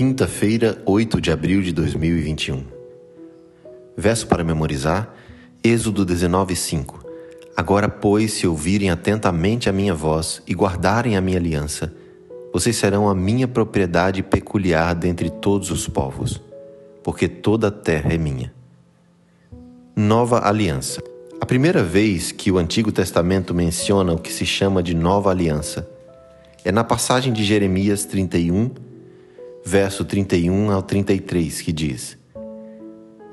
Quinta-feira, 8 de abril de 2021. Verso para memorizar: Êxodo 19:5. Agora, pois, se ouvirem atentamente a minha voz e guardarem a minha aliança, vocês serão a minha propriedade peculiar dentre todos os povos, porque toda a terra é minha. Nova Aliança. A primeira vez que o Antigo Testamento menciona o que se chama de Nova Aliança é na passagem de Jeremias 31, verso 31 ao 33, que diz: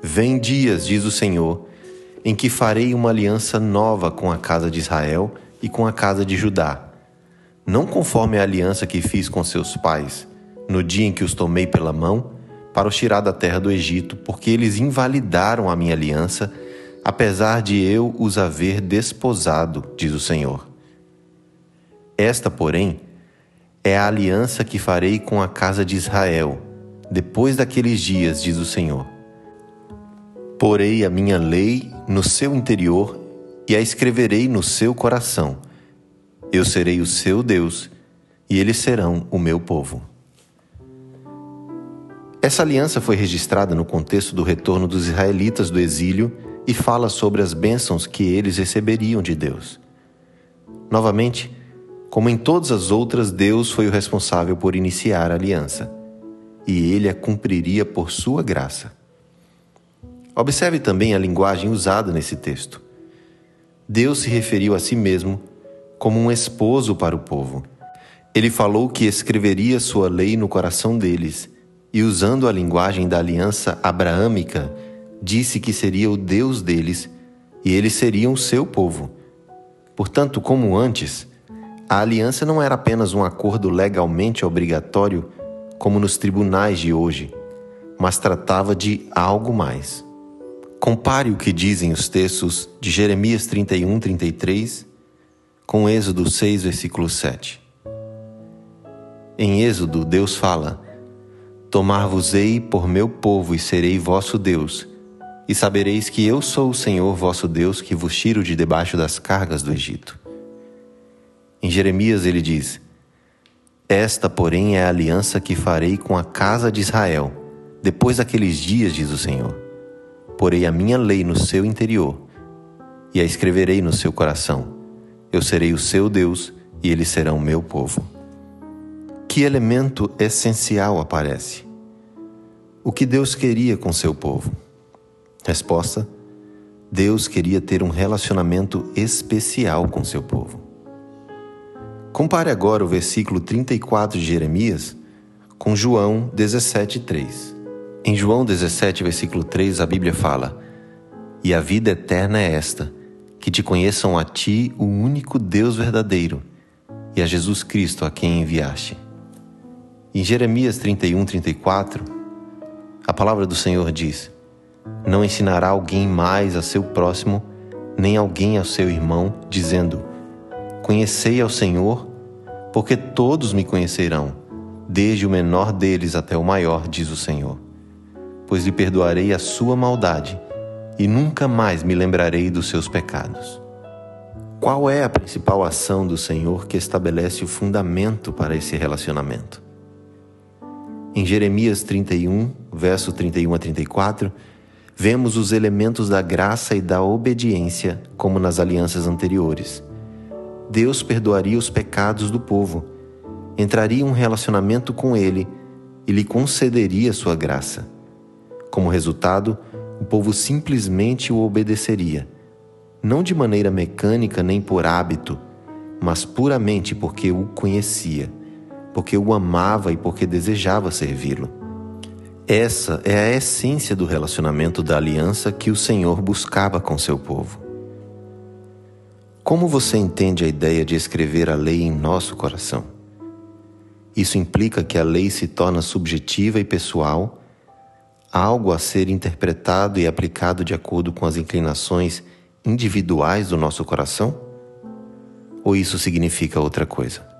Vem dias, diz o Senhor, em que farei uma aliança nova com a casa de Israel e com a casa de Judá não conforme a aliança que fiz com seus pais, no dia em que os tomei pela mão, para os tirar da terra do Egito, porque eles invalidaram a minha aliança, apesar de eu os haver desposado, diz o Senhor. Esta, porém, é a aliança que farei com a casa de Israel, depois daqueles dias, diz o Senhor. Porei a minha lei no seu interior e a escreverei no seu coração eu serei o seu Deus e eles serão o meu povo. Essa aliança foi registrada no contexto do retorno dos israelitas do exílio e fala sobre as bênçãos que eles receberiam de Deus. Novamente, como em todas as outras, Deus foi o responsável por iniciar a aliança, e ele a cumpriria por sua graça. Observe também a linguagem usada nesse texto. Deus se referiu a si mesmo como um esposo para o povo. Ele falou que escreveria sua lei no coração deles e, usando a linguagem da aliança abraâmica, disse que seria o Deus deles e eles seriam o seu povo. Portanto, como antes, a aliança não era apenas um acordo legalmente obrigatório, como nos tribunais de hoje, mas tratava de algo mais. Compare o que dizem os textos de Jeremias 31, 33 com Êxodo 6, versículo 7. Em Êxodo, Deus fala: Tomar-vos-ei por meu povo e serei vosso Deus, e sabereis que eu sou o Senhor vosso Deus que vos tiro de debaixo das cargas do Egito. Em Jeremias ele diz: Esta, porém, é a aliança que farei com a casa de Israel, depois daqueles dias, diz o Senhor. Porei a minha lei no seu interior e a escreverei no seu coração eu serei o seu Deus e eles serão meu povo. Que elemento essencial aparece? O que Deus queria com seu povo? Resposta: Deus queria ter um relacionamento especial com seu povo. Compare agora o versículo 34 de Jeremias com João 17:3. Em João 17, versículo 3, a Bíblia fala: E a vida eterna é esta, que te conheçam a ti, o único Deus verdadeiro, e a Jesus Cristo a quem enviaste. Em Jeremias 31, 34, a palavra do Senhor diz: Não ensinará alguém mais a seu próximo, nem alguém ao seu irmão, dizendo: Conhecei ao Senhor, porque todos me conhecerão, desde o menor deles até o maior, diz o Senhor. Pois lhe perdoarei a sua maldade e nunca mais me lembrarei dos seus pecados. Qual é a principal ação do Senhor que estabelece o fundamento para esse relacionamento? Em Jeremias 31, verso 31 a 34, vemos os elementos da graça e da obediência, como nas alianças anteriores. Deus perdoaria os pecados do povo, entraria em um relacionamento com ele e lhe concederia sua graça. Como resultado, o povo simplesmente o obedeceria, não de maneira mecânica nem por hábito, mas puramente porque o conhecia, porque o amava e porque desejava servi-lo. Essa é a essência do relacionamento da aliança que o Senhor buscava com seu povo. Como você entende a ideia de escrever a lei em nosso coração? Isso implica que a lei se torna subjetiva e pessoal algo a ser interpretado e aplicado de acordo com as inclinações individuais do nosso coração? Ou isso significa outra coisa?